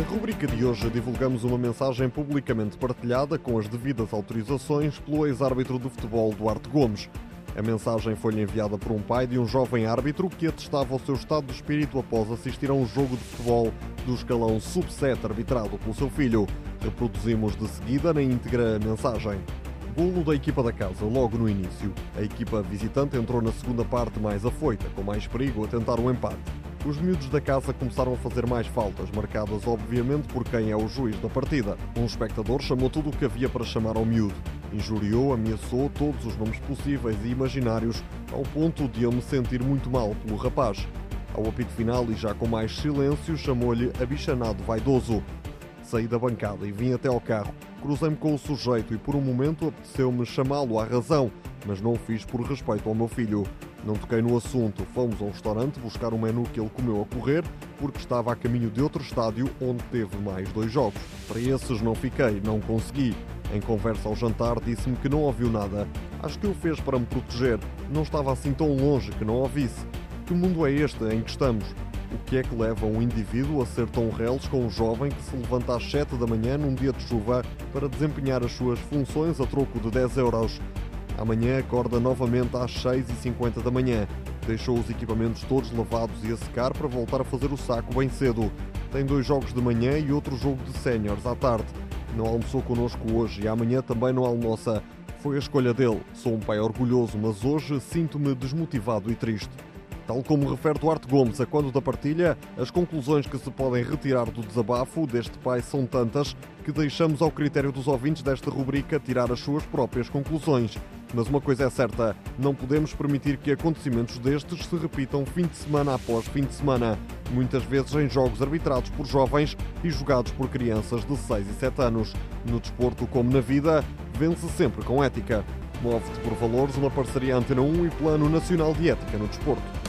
Na rubrica de hoje divulgamos uma mensagem publicamente partilhada com as devidas autorizações pelo ex-árbitro de futebol Duarte Gomes. A mensagem foi-lhe enviada por um pai de um jovem árbitro que atestava o seu estado de espírito após assistir a um jogo de futebol do escalão sub-7 arbitrado pelo seu filho. Reproduzimos de seguida na íntegra a mensagem. Golo da equipa da casa, logo no início. A equipa visitante entrou na segunda parte mais afoita, com mais perigo a tentar um empate. Os miúdos da casa começaram a fazer mais faltas, marcadas obviamente por quem é o juiz da partida. Um espectador chamou tudo o que havia para chamar ao miúdo. Injuriou, ameaçou todos os nomes possíveis e imaginários, ao ponto de eu me sentir muito mal pelo rapaz. Ao apito final e já com mais silêncio, chamou-lhe abichanado vaidoso. Saí da bancada e vim até ao carro. Cruzei-me com o sujeito e por um momento apeteceu-me chamá-lo à razão, mas não o fiz por respeito ao meu filho. Não toquei no assunto. Fomos a um restaurante buscar um menu que ele comeu a correr, porque estava a caminho de outro estádio onde teve mais dois jogos. Para esses não fiquei, não consegui. Em conversa ao jantar, disse-me que não ouviu nada. Acho que o fez para me proteger. Não estava assim tão longe que não ouvisse. Que mundo é este em que estamos? O que é que leva um indivíduo a ser tão reles com um jovem que se levanta às 7 da manhã num dia de chuva para desempenhar as suas funções a troco de 10 euros? Amanhã acorda novamente às 6h50 da manhã. Deixou os equipamentos todos lavados e a secar para voltar a fazer o saco bem cedo. Tem dois jogos de manhã e outro jogo de séniores à tarde. Não almoçou connosco hoje e amanhã também não almoça. Foi a escolha dele. Sou um pai orgulhoso, mas hoje sinto-me desmotivado e triste. Tal como refere Duarte Gomes a quando da partilha, as conclusões que se podem retirar do desabafo deste pai são tantas que deixamos ao critério dos ouvintes desta rubrica tirar as suas próprias conclusões. Mas uma coisa é certa, não podemos permitir que acontecimentos destes se repitam fim de semana após fim de semana, muitas vezes em jogos arbitrados por jovens e jogados por crianças de 6 e 7 anos. No desporto, como na vida, vence sempre com ética. Move-te por valores, uma parceria Antena 1 e Plano Nacional de Ética no Desporto.